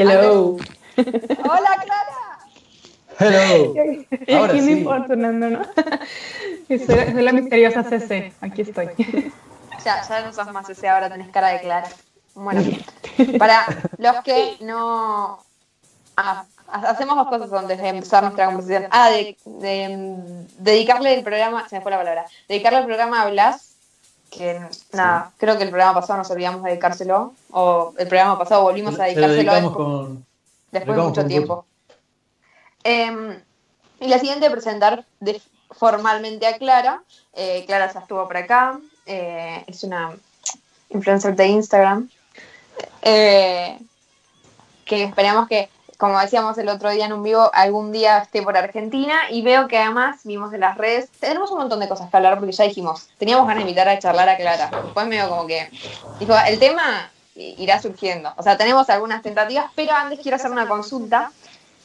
Hello. Hola, Clara. Hello. Y Ahora aquí me sí. importunando, ¿no? Y soy, soy la misteriosa CC. Aquí estoy. Ya, ya no sos más ese, ahora tenés cara de Clara. Bueno, para los que no... Ah, hacemos dos cosas antes de empezar nuestra conversación. Ah, de, de, dedicarle el programa, se me fue la palabra, dedicarle el programa a Blas, que nada, creo que el programa pasado nos olvidamos de dedicárselo, o el programa pasado volvimos a Se lo dedicárselo después, con. después de mucho tiempo. Em, y la siguiente, presentar de- formalmente a Clara. Eh, Clara ya estuvo por acá. eh, es una influencer de Instagram. eh, que esperamos que, como decíamos el otro día en un vivo, algún día esté por Argentina. Y veo que además vimos en las redes. Tenemos un montón de cosas que hablar porque ya dijimos, teníamos ganas de invitar a charlar a Clara. Después medio como que. Dijo, el tema irá surgiendo. O sea, tenemos algunas tentativas, pero antes quiero hacer una consulta.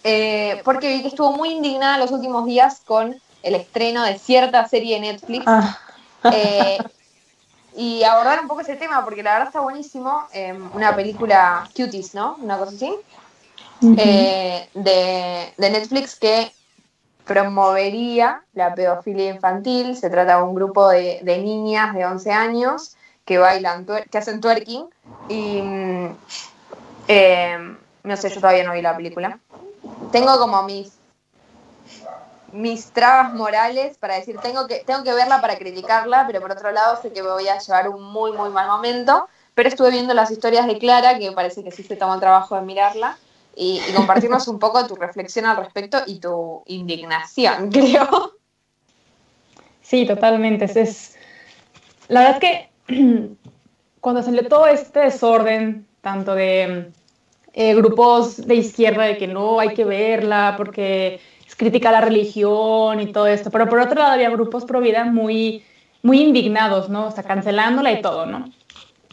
Eh, porque vi que estuvo muy indignada los últimos días con el estreno de cierta serie de Netflix. Ah, eh, y abordar un poco ese tema, porque la verdad está buenísimo. eh, una película Cuties, ¿no? Una cosa así. Eh, de, de Netflix que promovería la pedofilia infantil. Se trata de un grupo de, de niñas de 11 años que bailan, que hacen twerking. Y mm, eh, no sé, yo todavía no vi la película. Tengo como mis mis trabas morales para decir tengo que tengo que verla para criticarla, pero por otro lado sé que me voy a llevar un muy muy mal momento. Pero estuve viendo las historias de Clara, que parece que sí se tomó el trabajo de mirarla, y, y compartirnos un poco tu reflexión al respecto y tu indignación, creo. Sí, totalmente. Es, es- La verdad que cuando salió todo este desorden, tanto de eh, grupos de izquierda de que no hay que verla porque es crítica a la religión y todo esto, pero por otro lado había grupos pro vida muy, muy indignados, ¿no? O sea, cancelándola y todo, ¿no?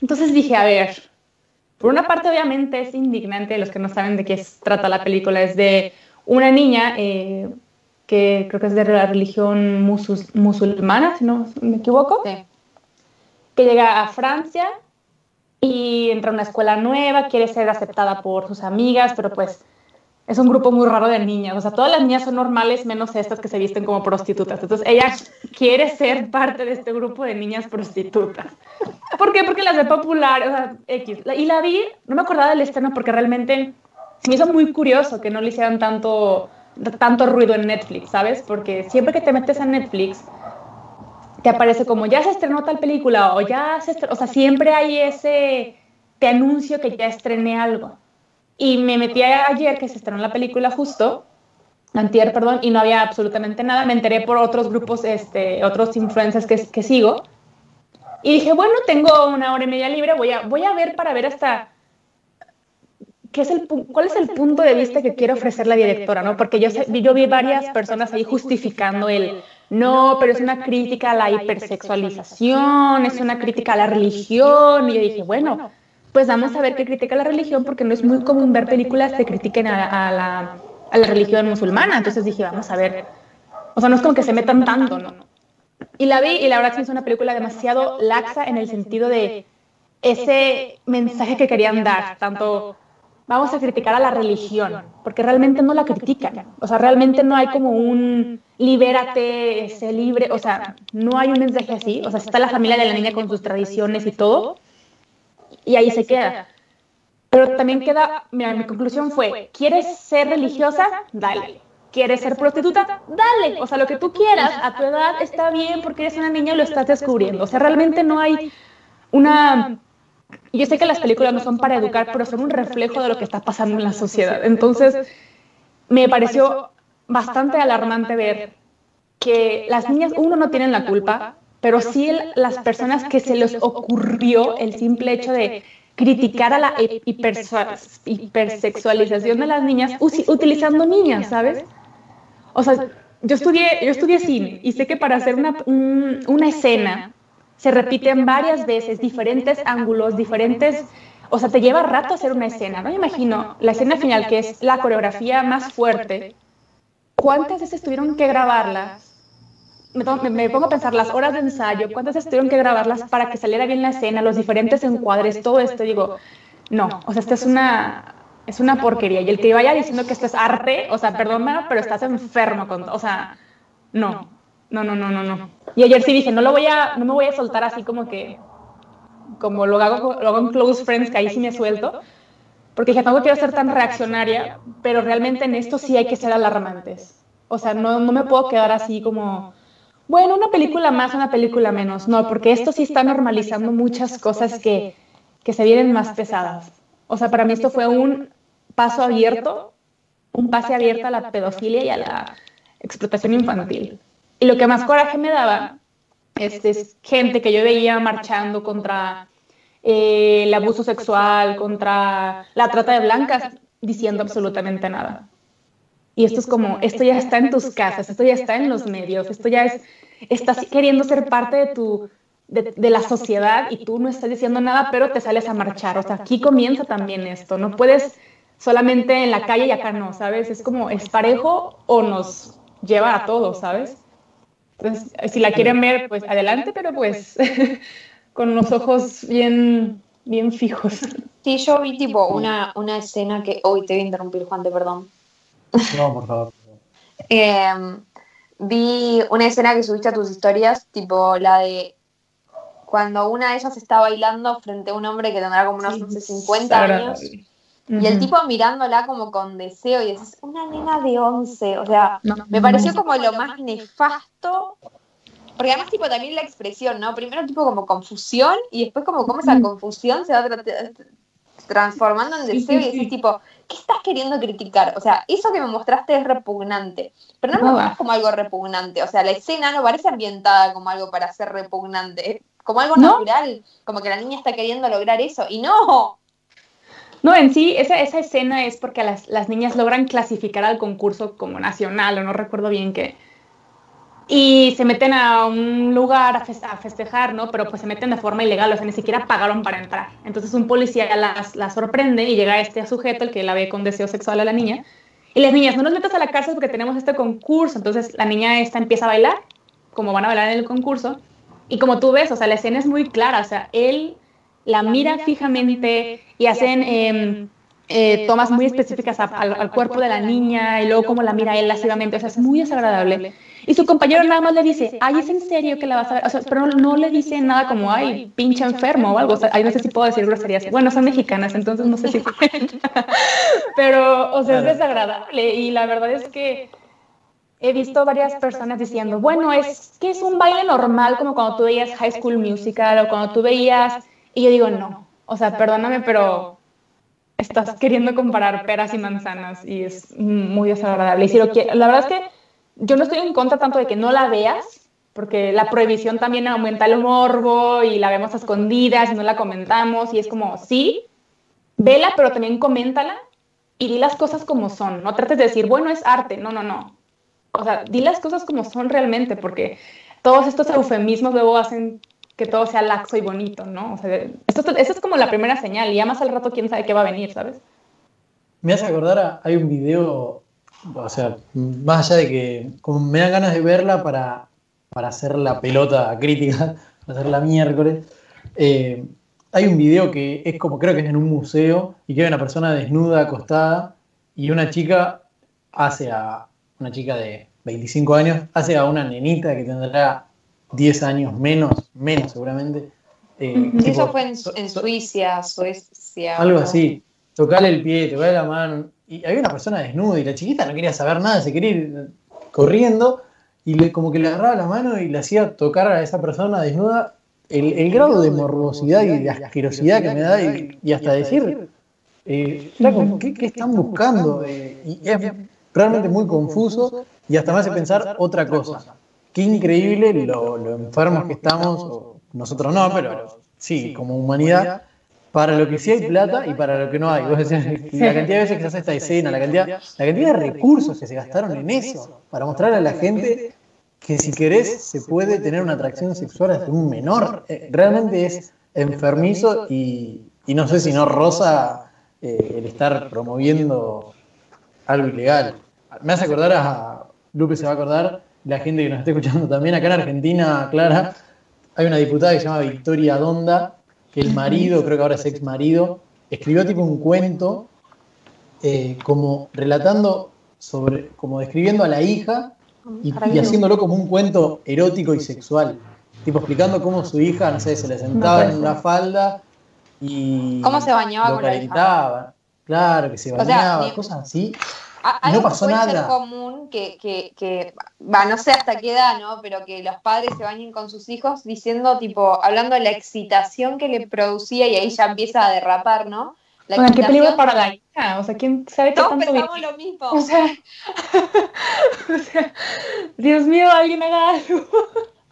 Entonces dije, a ver, por una parte obviamente es indignante, los que no saben de qué es- trata la película, es de una niña eh, que creo que es de la religión musus- musulmana, si no me equivoco, Sí. que llega a Francia y entra a una escuela nueva, quiere ser aceptada por sus amigas, pero pues es un grupo muy raro de niñas. O sea, todas las niñas son normales menos estas que se visten como prostitutas. Entonces ella quiere ser parte de este grupo de niñas prostitutas. ¿Por qué? Porque las ve popular, o sea, X. Y la vi, no me acordaba del estreno porque realmente me hizo muy curioso que no le hicieran tanto, tanto ruido en Netflix, ¿sabes? Porque siempre que te metes a Netflix, te aparece como ya se estrenó tal película o ya se estrenó, o sea, siempre hay ese, te anuncio que ya estrené algo. Y me metí ayer que se estrenó la película justo, antier, perdón, y no había absolutamente nada. Me enteré por otros grupos, este, otros influencers que, que sigo. Y dije, bueno, tengo una hora y media libre, voy a, voy a ver para ver hasta qué es el, cuál es el punto de vista que quiere ofrecer la directora, ¿no? Porque yo, yo vi varias personas ahí justificando el, no, pero es una crítica a la hipersexualización, es una crítica a la religión. Y yo dije, bueno, pues vamos a ver qué critica la religión, porque no es muy común ver películas que critiquen a, la, religión musulmana. Entonces dije, vamos a ver. O sea, no es como que se metan tanto, ¿no? Y la vi y la verdad que es una película demasiado laxa en el sentido de ese mensaje que querían dar, tanto vamos a criticar a la religión, porque realmente no la critican, o sea, realmente no hay como un libérate, sé libre, o sea, no hay un mensaje así, o sea, está la familia de la niña con sus tradiciones y todo, y ahí se queda. Pero también queda, mira, mi conclusión fue, ¿quieres ser religiosa? Dale. ¿Quieres ser prostituta? Dale. O sea, lo que tú quieras, a tu edad está bien porque eres una niña y lo estás descubriendo. O sea, realmente no hay una... Yo sé que las películas no son para educar, pero son un reflejo de lo que está pasando en la sociedad. Entonces, me pareció bastante alarmante ver que las niñas, uno, no tienen la culpa, pero sí el- las personas que se les ocurrió el simple hecho de criticar a la hipersexualización de las niñas usi- utilizando niñas, ¿sabes? O sea, yo estudié, yo estudié cine y sé que para hacer una, un- una escena se repiten varias veces, diferentes ángulos, diferentes... O sea, te lleva rato hacer una escena, ¿no? Me imagino la escena final, que es la coreografía más fuerte. ¿Cuántas veces tuvieron que grabarla? Me, me- pongo a pensar las horas de ensayo, cuántas tuvieron que grabarlas para que saliera bien la escena, los diferentes encuadres, todo esto. Digo, no, o sea, esta es una, es una porquería. Y el que vaya diciendo que esto es arte, o sea, perdona, pero estás enfermo con, o sea, no, no, no, no, no, no. Y ayer sí dije, no lo voy a, no me voy a soltar así como que, como lo hago, lo hago en Close Friends, que ahí sí me suelto, porque dije, tampoco quiero ser tan reaccionaria, pero realmente en esto sí hay que ser alarmantes. O sea, no, no me puedo quedar así como, bueno, una película más, una película menos. No, porque esto sí está normalizando muchas cosas que, que se vienen más pesadas. O sea, para mí esto fue un paso abierto, un pase abierto a la pedofilia y a la explotación infantil. Y lo que más coraje me daba este, es gente que yo veía marchando contra eh, el abuso sexual, contra la trata de blancas, diciendo absolutamente nada. Y esto es como, esto ya está en tus casas, esto ya está en los medios, esto ya es, estás queriendo ser parte de tu, de, la sociedad y tú no estás diciendo nada, pero te sales a marchar. O sea, aquí comienza también esto. No puedes solamente en la calle y acá no, ¿sabes? Es como, es parejo o nos lleva a todos, ¿sabes? Entonces, si la quieren ver, pues adelante, pero pues con los ojos bien, bien fijos. Sí, yo vi tipo una, una escena que... Hoy te voy a interrumpir, Juan, te perdón. No, por favor. Em, vi una escena que subiste a tus historias, tipo la de cuando una de ellas está bailando frente a un hombre que tendrá como unos 50 años. Y el tipo mirándola como con deseo y es una nena de 11. O sea, me pareció como lo más nefasto. Porque además, tipo, también la expresión, ¿no? Primero, tipo, como confusión y después, como, como esa confusión se va transformando en deseo y decís, tipo, ¿qué estás queriendo criticar? O sea, eso que me mostraste es repugnante. Pero no me mostrás como algo repugnante. O sea, la escena no parece ambientada como algo para ser repugnante como algo natural, como que la niña está queriendo lograr eso, y no. No, en sí, esa, esa escena es porque las, las, niñas logran clasificar al concurso como nacional, o no recuerdo bien qué. Y se meten a un lugar a, festejar, ¿no? Pero pues se meten de forma ilegal, o sea, ni siquiera pagaron para entrar. Entonces un policía las, las sorprende y llega este sujeto, el que la ve con deseo sexual a la niña. Y las niñas, no nos metas a la cárcel porque tenemos este concurso. Entonces la niña esta empieza a bailar, como van a bailar en el concurso. Y como tú ves, o sea, la escena es muy clara, o sea, él la mira fijamente y hacen em, eh, tomas muy específicas al, cuerpo de la niña y luego como la mira él lascivamente, o sea, es muy desagradable. Y su compañero nada más le dice, ay, ¿es en serio que la vas a ver? O sea, pero no, le dice nada como, ay, pinche enfermo o algo. O sea, no sé si puedo decir groserías. Bueno, son mexicanas, entonces no sé si Pero, o sea, es desagradable. Y la verdad es que he visto varias personas diciendo, bueno, es que es un baile normal como cuando tú veías High School Musical o cuando tú veías... Y yo digo, no, o sea, perdóname, pero estás queriendo comparar peras y manzanas y es muy desagradable. Y si lo la verdad es que yo no estoy en contra tanto de que no la veas, porque la prohibición también aumenta el morbo y la vemos a escondidas y no la comentamos y es como, sí, vela, pero también coméntala y di las cosas como son. No trates de decir, bueno, es arte. No, no, no o sea, di las cosas como son realmente, porque todos estos eufemismos luego hacen que todo sea laxo y bonito, ¿no? O sea, esto, es como la primera señal, y ya más al rato quién sabe qué va a venir, ¿sabes? Me hace acordar, a, hay un video, o sea, más allá de que como me dan ganas de verla para, para hacer la pelota crítica, para hacer la miércoles, eh, hay un video que es como, creo que es en un museo, y que hay una persona desnuda, acostada, y una chica hace a, una chica de 25 años, hace a una nenita que tendrá 10 años menos, menos seguramente. Eh, Eso fue en, Suiza, Suecia. Algo así. Tocarle el pie, tocarle la mano. Y había una persona desnuda y la chiquita no quería saber nada, se quería ir corriendo y le, como que le agarraba la mano y le hacía tocar a esa persona desnuda. El, grado de morbosidad y de asquerosidad que me da y, hasta decir, eh, ¿qué, están buscando? Eh, y es realmente muy confuso y hasta me hace pensar otra cosa. Qué increíble lo, enfermos que estamos, nosotros no, pero sí, como humanidad, para lo que sí hay plata y para lo que no hay. Vos decías, la cantidad de veces que se hace esta escena, la cantidad, la cantidad de recursos que se gastaron en eso, para mostrar a la gente que si querés se puede tener una atracción sexual hasta un menor. Eh, realmente es enfermizo y, no sé si no rosa eh, el estar promoviendo algo ilegal. Me hace acordar a. Lupe se va a acordar, la gente que nos está escuchando también, acá en Argentina, Clara, hay una diputada que se llama Victoria Donda, que el marido, creo que ahora es ex marido, escribió tipo un cuento eh, como relatando sobre, como describiendo a la hija y, y haciéndolo como un cuento erótico y sexual. Tipo explicando cómo su hija, no sé, se le sentaba en una falda y. ¿Cómo se bañaba lo con la calentaba. Claro, que se O sea, bañaba, cosas así. A- Y no algo pasó que puede ser nada. común que, que, que, va, no sé hasta qué edad, ¿no? Pero que los padres se bañen con sus hijos diciendo, tipo, hablando de la excitación que le producía y ahí ya empieza a derrapar, ¿no? La Oigan, qué peligro para la hija. O sea, ¿quién sabe qué Todos tanto pensamos lo mismo. O sea, o sea, Dios mío, alguien haga algo.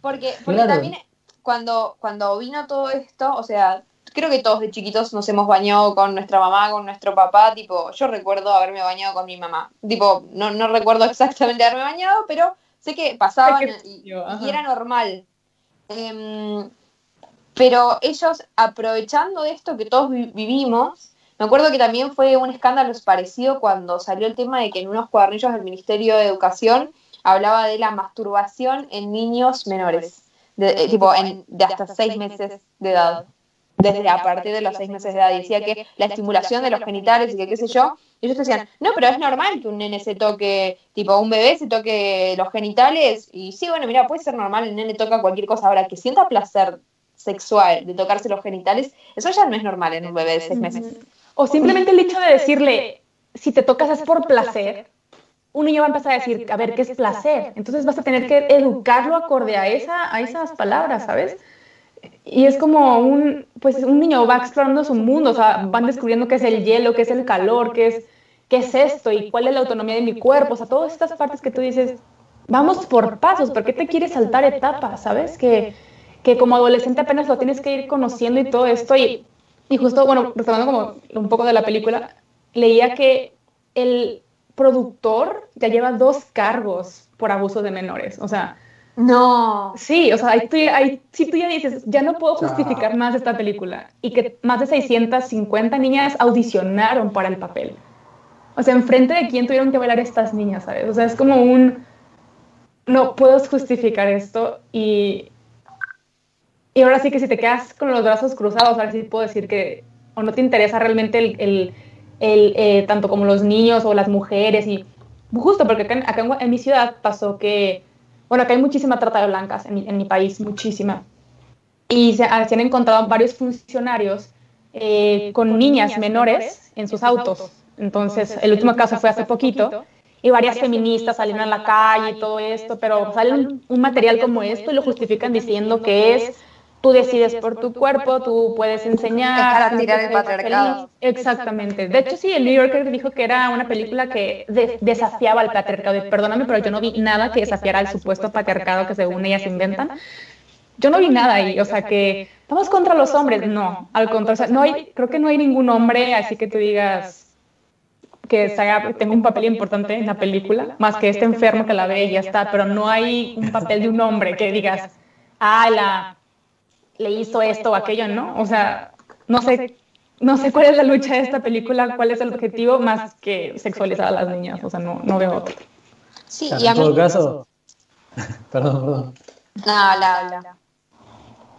Porque, porque Claro. también cuando, cuando vino todo esto, o sea, creo que todos de chiquitos nos hemos bañado con nuestra mamá, con nuestro papá, tipo, yo recuerdo haberme bañado con mi mamá. Tipo, no, no recuerdo exactamente haberme bañado, pero sé que pasaban y, era normal. Em, pero ellos, aprovechando de esto que todos vi- vivimos, me acuerdo que también fue un escándalo parecido cuando salió el tema de que en unos cuadernillos del Ministerio de Educación hablaba de la masturbación en niños menores, de, eh, tipo en- de hasta seis meses de edad, desde a partir de los seis meses de edad. Decía que la estimulación de los genitales y que qué sé yo, y ellos decían, no, pero es normal que un nene se toque, tipo un bebé se toque los genitales, y sí, bueno, mira, puede ser normal, el nene toca cualquier cosa. Ahora, que sienta placer sexual de tocarse los genitales, eso ya no es normal en un bebé de seis meses. O simplemente el hecho de decirle, si te tocas es por placer, un niño va a empezar a decir, a ver, ¿qué es placer? Entonces vas a tener que educarlo acorde a, esa, a esas palabras, ¿sabes? Y es como un, pues un niño va explorando su mundo, o sea, van descubriendo qué es el hielo, qué es el calor, qué es, qué es esto y cuál es la autonomía de mi cuerpo, o sea, todas estas partes que tú dices, vamos por pasos, ¿por qué te quieres saltar etapas, sabes? Que, que como adolescente apenas lo tienes que ir conociendo y todo esto y, y justo, bueno, retomando como un poco de la película, leía que el productor ya lleva dos cargos por abuso de menores, o sea, No. Sí, o sea, ahí tú, ahí, sí tú ya dices, ya no puedo justificar más esta película. Y que más de 650 niñas audicionaron para el papel. O sea, enfrente de quién tuvieron que bailar estas niñas, ¿sabes? O sea, es como un... No puedo justificar esto y... Y ahora sí que si te quedas con los brazos cruzados, ahora sí puedo decir que o no te interesa realmente el, el, el, eh, tanto como los niños o las mujeres y justo porque acá, en mi ciudad pasó que bueno, acá hay muchísima trata de blancas en mi, en mi país, muchísima. Y se, se han encontrado varios funcionarios eh, con niñas menores en sus autos. Entonces, el último caso fue hace poquito. Y varias feministas salieron a la calle y todo esto, pero sale un, un material como esto y lo justifican diciendo que es tú decides por tu cuerpo, tú puedes enseñar. Para tú tirar el patriarcado. Exactamente. De hecho, sí, el New Yorker dijo que era una película que de- desafiaba al patriarcado. Perdóname, pero yo no vi nada que desafiara al supuesto patriarcado que según ellas inventan. Yo no vi nada ahí, o sea que vamos contra los hombres, no, al contrario, no hay, creo que no hay ningún hombre así que tú digas que se haga- tenga un papel importante en la película, más que este enfermo que la ve y ya está, pero no hay un papel de un hombre que digas, ah, la, le hizo esto o aquello, ¿no? O sea, no sé, no sé cuál es la lucha de esta película, cuál es el objetivo más que sexualizar a las niñas, o sea, no, no veo otro. Sí, Claro, y a en todo caso, perdón, perdón. No, habla, habla.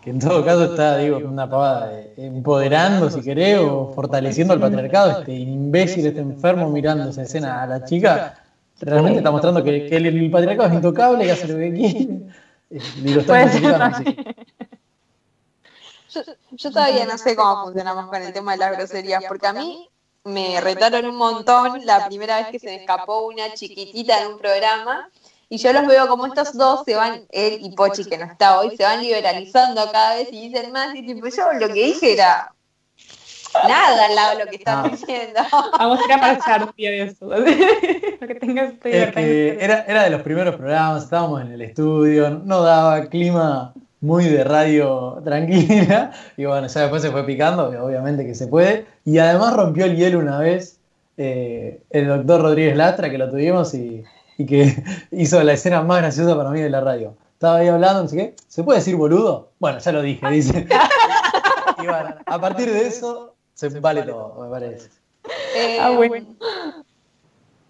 Que en todo caso está, digo, una pavada, de empoderando, si querés, o fortaleciendo al patriarcado. Este imbécil, este enfermo mirando esa escena a la chica, realmente está mostrando que, que el, el patriarcado es intocable, que hace lo que quiere. Eh, Y lo está Puede ser justificando, así. Yo, yo todavía no sé cómo funcionamos con el tema de las groserías, porque a mí me retaron un montón la primera vez que se me escapó una chiquitita en un programa. Y yo los veo como estos dos se van, él y Pochi, que no está hoy, se van liberalizando cada vez y dicen más. Y tipo, yo lo que dije era nada al lado de lo que están Ah. diciendo. Vamos a ir a día de esto, para que tengas que era, era de los primeros programas, estábamos en el estudio, no daba clima muy de radio tranquila, y bueno, ya después se fue picando, que obviamente que se puede, y además rompió el hielo una vez eh, el doctor Rodríguez Lastra, que lo tuvimos y, y que hizo la escena más graciosa para mí de la radio. Estaba ahí hablando, no sé qué, ¿se puede decir boludo? Bueno, ya lo dije, dice. Y bueno, a partir de eso se vale todo, me parece. Eh, Ah, bueno.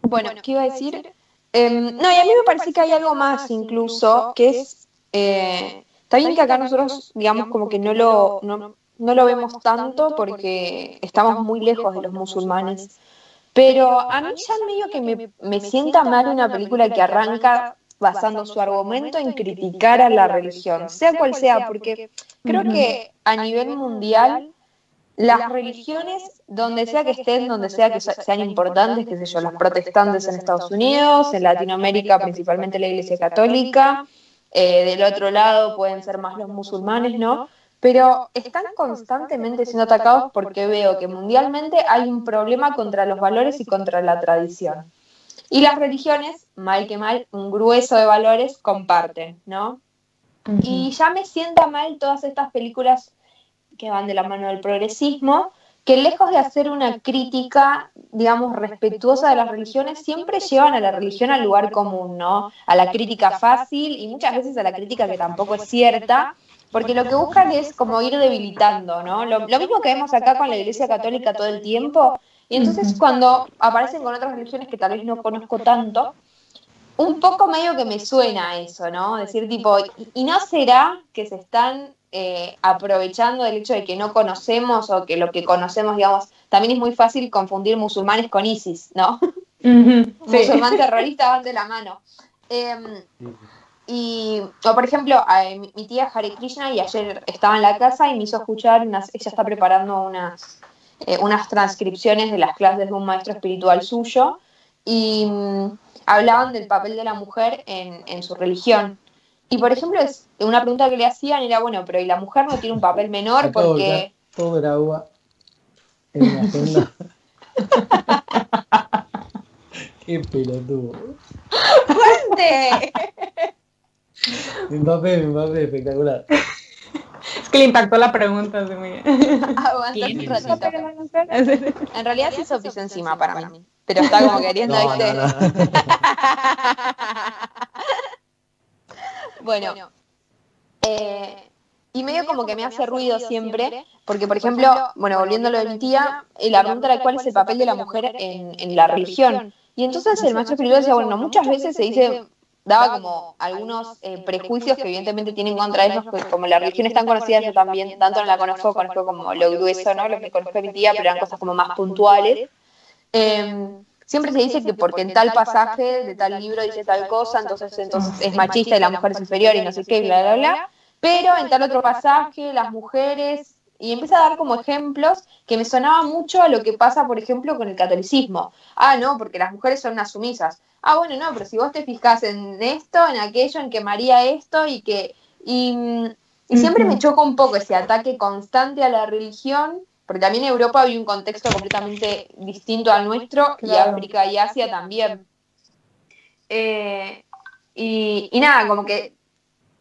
Bueno, ¿qué iba a decir? Em, no, y a mí me parece que hay algo más incluso, que es, eh, está bien que acá nosotros, digamos, como que no lo, no, no lo vemos tanto porque estamos muy lejos de los musulmanes, Pero a mí ya medio que me, me sienta mal una película que arranca basando su argumento en criticar a la religión, sea cual sea, porque creo que a nivel mundial las religiones, donde sea que estén, donde sea que sean importantes, qué sé yo, las protestantes en Estados Unidos, en Latinoamérica principalmente la Iglesia Católica, eh, del otro lado pueden ser más los musulmanes, ¿no? Pero están constantemente siendo atacados porque veo que mundialmente hay un problema contra los valores y contra la tradición. Y las religiones, mal que mal, un grueso de valores comparten, ¿no? Y ya me sienta mal todas estas películas que van de la mano del progresismo, que lejos de hacer una crítica, digamos, respetuosa de las religiones, siempre llevan a la religión al lugar común, ¿no? A la crítica fácil y muchas veces a la crítica que tampoco es cierta, porque lo que buscan es como ir debilitando, ¿no? Lo, mismo que vemos acá con la Iglesia Católica todo el tiempo, y entonces cuando aparecen con otras religiones que tal vez no conozco tanto, un poco medio que me suena eso, ¿no? Decir tipo, ¿y no será que se están eh, aprovechando del hecho de que no conocemos o que lo que conocemos, digamos, también es muy fácil confundir musulmanes con ISIS, ¿no? Musulmán terrorista van de la mano. Em, y, o por ejemplo, mi, tía Hare Krishna y ayer estaba en la casa y me hizo escuchar, ella está preparando unas, eh, unas transcripciones de las clases de un maestro espiritual suyo y mm, hablaban del papel de la mujer en, en su religión. Y por ejemplo, es una pregunta que le hacían era, bueno, pero ¿y la mujer no tiene un papel menor? Porque... Todo el agua en la agenda. Qué pelotudo. ¡Fuerte! Mbappé, Mbappé, espectacular. Es que le impactó la pregunta, sí, muy Aguanta un ratito. En realidad sí hizo pis encima para mí. Pero está como queriendo, no, ¿viste? No, no. Bueno, eh, y medio como que me hace ruido siempre, porque por ejemplo, bueno, volviendo a lo de mi tía, eh, la pregunta era cuál es el papel de la mujer en, la religión. Y entonces el maestro espiritual decía, bueno, muchas veces se dice, daba como algunos eh, prejuicios que evidentemente tienen contra ellos, pues como la religión es tan conocida, yo también tanto no la conozco, conozco como lo grueso, ¿no? Lo que conozco de mi tía, pero eran cosas como más puntuales. Em, siempre se dice que porque en tal pasaje de tal libro dice tal cosa, entonces, entonces es machista y la mujer es inferior y no sé qué, bla, bla, bla. Pero en tal otro pasaje, las mujeres, y empieza a dar como ejemplos que me sonaba mucho a lo que pasa, por ejemplo, con el catolicismo. Ah, no, porque las mujeres son unas sumisas. Ah, bueno, no, pero si vos te fijas en esto, en aquello, en que María esto y que... Y, y siempre me choca un poco ese ataque constante a la religión porque también en Europa había un contexto completamente distinto al nuestro y África y Asia también. Eh, y, nada, como que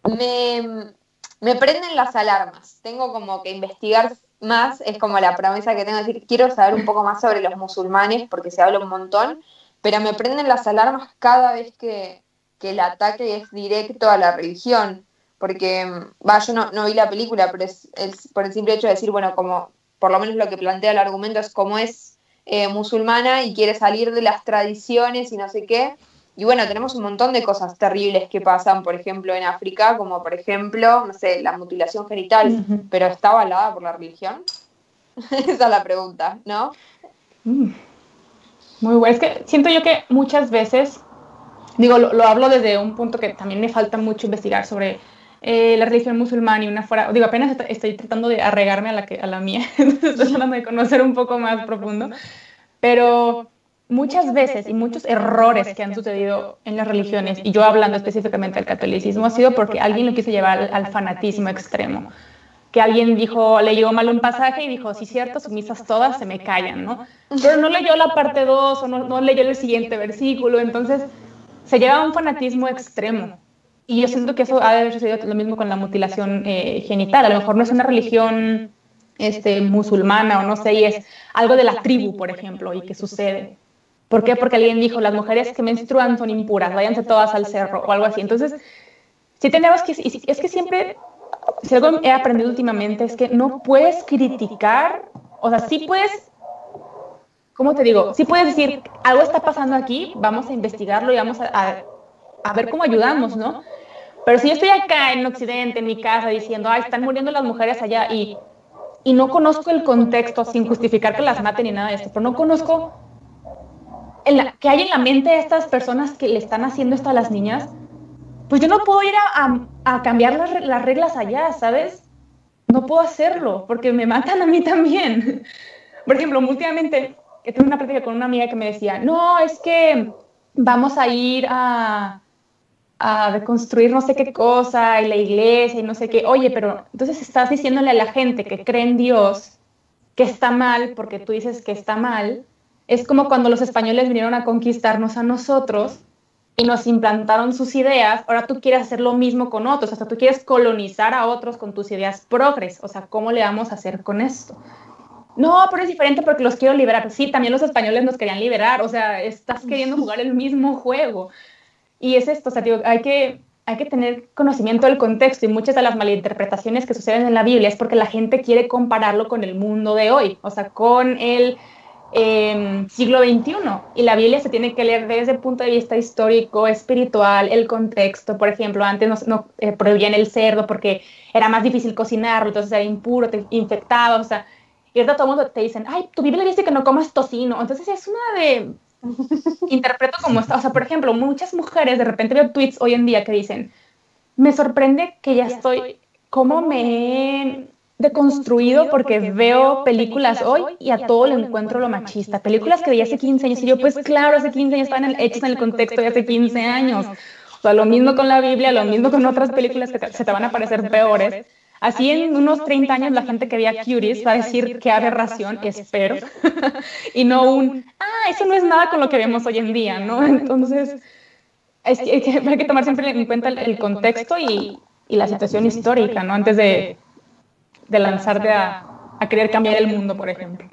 me, me, prenden las alarmas. Tengo como que investigar más, es como la promesa que tengo de decir, quiero saber un poco más sobre los musulmanes porque se habla un montón, pero me prenden las alarmas cada vez que, el ataque es directo a la religión. Porque, va, yo no, no vi la película, pero es, es por el simple hecho de decir, bueno, como por lo menos lo que plantea el argumento es cómo es eh, musulmana y quiere salir de las tradiciones y no sé qué. Y bueno, tenemos un montón de cosas terribles que pasan, por ejemplo, en África, como por ejemplo, no sé, la mutilación genital, pero ¿está avalada por la religión? Esa es la pregunta, ¿no? Mm. Muy bueno. Es que siento yo que muchas veces, digo, lo, hablo desde un punto que también me falta mucho investigar sobre eh, la religión musulmana y una fuera, digo, apenas estoy tratando de arregarme a la, que, a la mía, estoy tratando de conocer un poco más profundo, pero muchas veces y muchos errores que han sucedido en las religiones, y yo hablando específicamente del catolicismo, ha sido porque alguien lo quiso llevar al, fanatismo extremo. Que alguien dijo, leyó mal un pasaje y dijo, sí, cierto, sumisas todas se me callan, ¿no? Pero no leyó la parte 2 o no, no leyó el siguiente versículo, entonces se lleva a un fanatismo extremo. Y yo siento que eso ha de haber sucedido lo mismo con la mutilación eh, genital. A lo mejor no es una religión este, musulmana o no sé, y es algo de la tribu, por ejemplo, y que sucede. ¿Por qué? Porque alguien dijo, las mujeres que menstruan son impuras, váyanse todas al cerro o algo así. Entonces, si tenemos que, es que siempre, si algo he aprendido últimamente es que no puedes criticar, o sea, sí puedes, ¿cómo te digo? Sí puedes decir, algo está pasando aquí, vamos a investigarlo y vamos a, a ver cómo ayudamos, ¿no? Pero si yo estoy acá en Occidente, en mi casa, diciendo, ay, están muriendo las mujeres allá y, y no conozco el contexto, sin justificar que las maten ni nada de esto, pero no conozco que hay en la mente de estas personas que le están haciendo esto a las niñas, pues yo no puedo ir a, cambiar las, las, reglas allá, ¿sabes? No puedo hacerlo porque me matan a mí también. Por ejemplo, últimamente tuve una práctica con una amiga que me decía, no, es que vamos a ir a, a deconstruir no sé qué cosa y la iglesia y no sé qué. Oye, pero entonces estás diciéndole a la gente que cree en Dios que está mal porque tú dices que está mal. Es como cuando los españoles vinieron a conquistarnos a nosotros y nos implantaron sus ideas, ahora tú quieres hacer lo mismo con otros, hasta tú quieres colonizar a otros con tus ideas progres, o sea, ¿cómo le vamos a hacer con esto? No, pero es diferente porque los quiero liberar. Sí, también los españoles nos querían liberar, o sea, estás queriendo jugar el mismo juego. Y es esto, o sea, digo, hay que, hay que tener conocimiento del contexto y muchas de las malinterpretaciones que suceden en la Biblia es porque la gente quiere compararlo con el mundo de hoy, o sea, con el eh, siglo XXI. Y la Biblia se tiene que leer desde el punto de vista histórico, espiritual, el contexto. Por ejemplo, antes no, eh, prohibían el cerdo porque era más difícil cocinarlo, entonces era impuro, te infectaba, o sea, y ahorita todo el mundo te dicen, ay, tu Biblia dice que no comas tocino. Entonces es una de interpreto como está. O sea, por ejemplo, muchas mujeres, de repente veo tweets hoy en día que dicen, me sorprende que ya estoy, cómo me he deconstruido porque veo películas hoy y a todo le encuentro lo machista. Películas que veía hace 15 años y yo, pues claro, hace 15 años estaban hechas en el contexto de hace 15 años. O sea, lo mismo con la Biblia, lo mismo con otras películas que se te van a parecer peores. Así en unos 30 años la gente que vea Curious va a decir qué aberración, espero, y no un, ah, eso no es nada con lo que vemos hoy en día, ¿no? Entonces, hay que tomar siempre en cuenta el, contexto y, la situación histórica, ¿no? Antes de, de lanzarte a, a, querer cambiar el mundo, por ejemplo.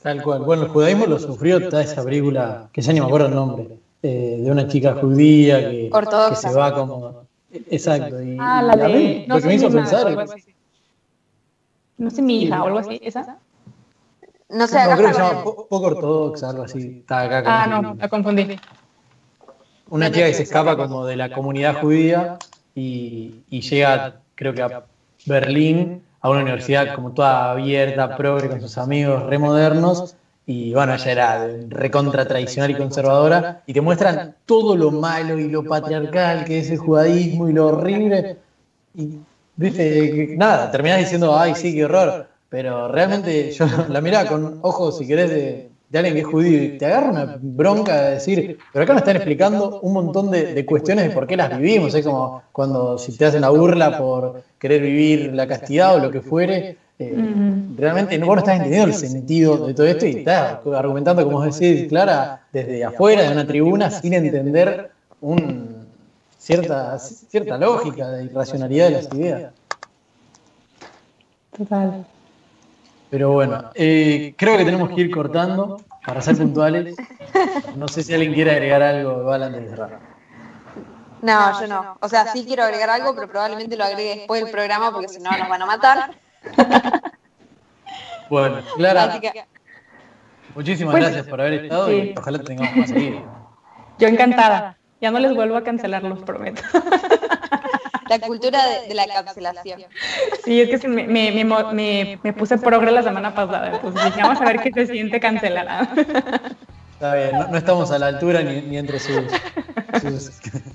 Tal cual. Bueno, el judaísmo lo sufrió toda esa brígula, que ya ni me acuerdo el nombre, eh, de una chica judía que, que se va como Exacto. Y, ah, la de. No lo que me hizo pensar. No sé, mi hija o algo así. ¿Esa? No sé, no, creo que se llama poco ortodoxa, algo así. Está acá ah, no, la confundí. Una chica que se escapa como de la comunidad judía y, y llega, creo que a Berlín, a una universidad como toda abierta, progre, con sus amigos remodernos, y bueno, ella era recontra tradicional y conservadora, y te muestran todo lo malo y lo patriarcal que es el judaísmo y lo horrible. Y viste, nada, terminás diciendo, ay, sí, qué horror. Pero realmente yo la miraba con ojos, si querés, de, alguien que es judío y te agarra una bronca de decir, pero acá me están explicando un montón de, de, cuestiones de por qué las vivimos. Es como cuando si te hacen la burla por querer vivir la castidad o lo que fuere, eh, realmente no, vos no estás entendiendo el sentido de todo esto y estás argumentando, como decís, Clara, desde afuera de una tribuna sin entender un, cierta, cierta lógica de irracionalidad de las ideas. Total. Pero bueno, eh, creo que tenemos que ir cortando para ser puntuales. No sé si alguien quiere agregar algo igual antes de cerrar. No, yo no. O sea, sí quiero agregar algo, pero probablemente lo agregue después del programa porque si no nos van a matar. Bueno, Clara, muchísimas pues, gracias por haber estado y ojalá te tengamos más seguir. Yo encantada. Ya no les vuelvo a cancelar, los prometo. La cultura de, la cancelación. Sí, es que me, me, me, me puse progre la semana pasada, entonces dije, vamos a ver qué se siente cancelar. Está bien, no, estamos a la altura ni, ni entre sus,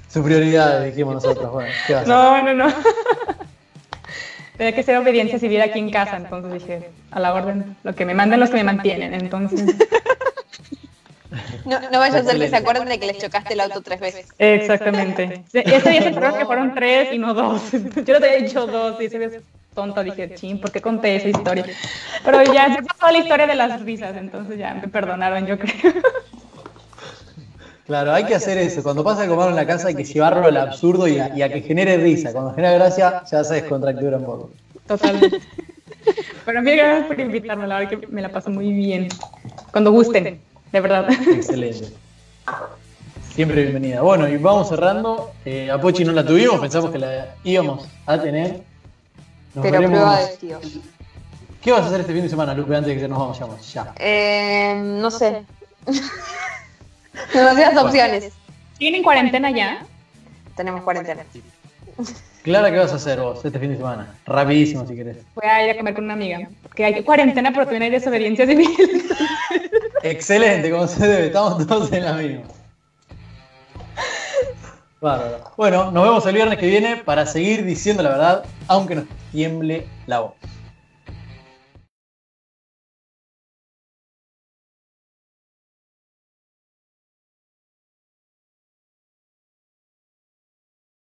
sus, prioridades, dijimos nosotros. Bueno, no, no, no. Tenía que ser obediencia civil aquí en casa, entonces dije, a la orden, lo que me mandan los que me mantienen, entonces... No, no vaya a ser que se acuerden de que les chocaste el auto tres veces. Exactamente. Ese día se acuerdan que fueron tres y no dos. Yo no te había dicho dos y se tonta, dije, ching, ¿por qué conté esa historia? Pero ya se pasó la historia de las risas, entonces ya me perdonaron, yo creo. Claro, hay que hacer eso. Cuando pasa algo malo en la casa hay que llevarlo al absurdo y a, que genere risa. Cuando genera gracia ya se descontractura un poco. Totalmente. Pero mí gracias por invitarme, la verdad que me la paso muy bien. Cuando gusten, de verdad. Excelente. Siempre bienvenida. Bueno, y vamos cerrando. Eh, a Pochi no la tuvimos, pensamos que la íbamos a tener. Pero prueba de tío. ¿Qué vas a hacer este fin de semana, Lupe, antes de que nos vamos ya? Eh, no sé. Demasiadas opciones. ¿Tienen cuarentena ya? Tenemos cuarentena. Clara, ¿qué vas a hacer vos este fin de semana? Rapidísimo, si querés. Voy a ir a comer con una amiga. Que hay cuarentena, pero también hay desobediencia civil. Excelente, como se debe, estamos todos en la misma. Bárbaro. Bueno, nos vemos el viernes que viene para seguir diciendo la verdad, aunque nos tiemble la voz.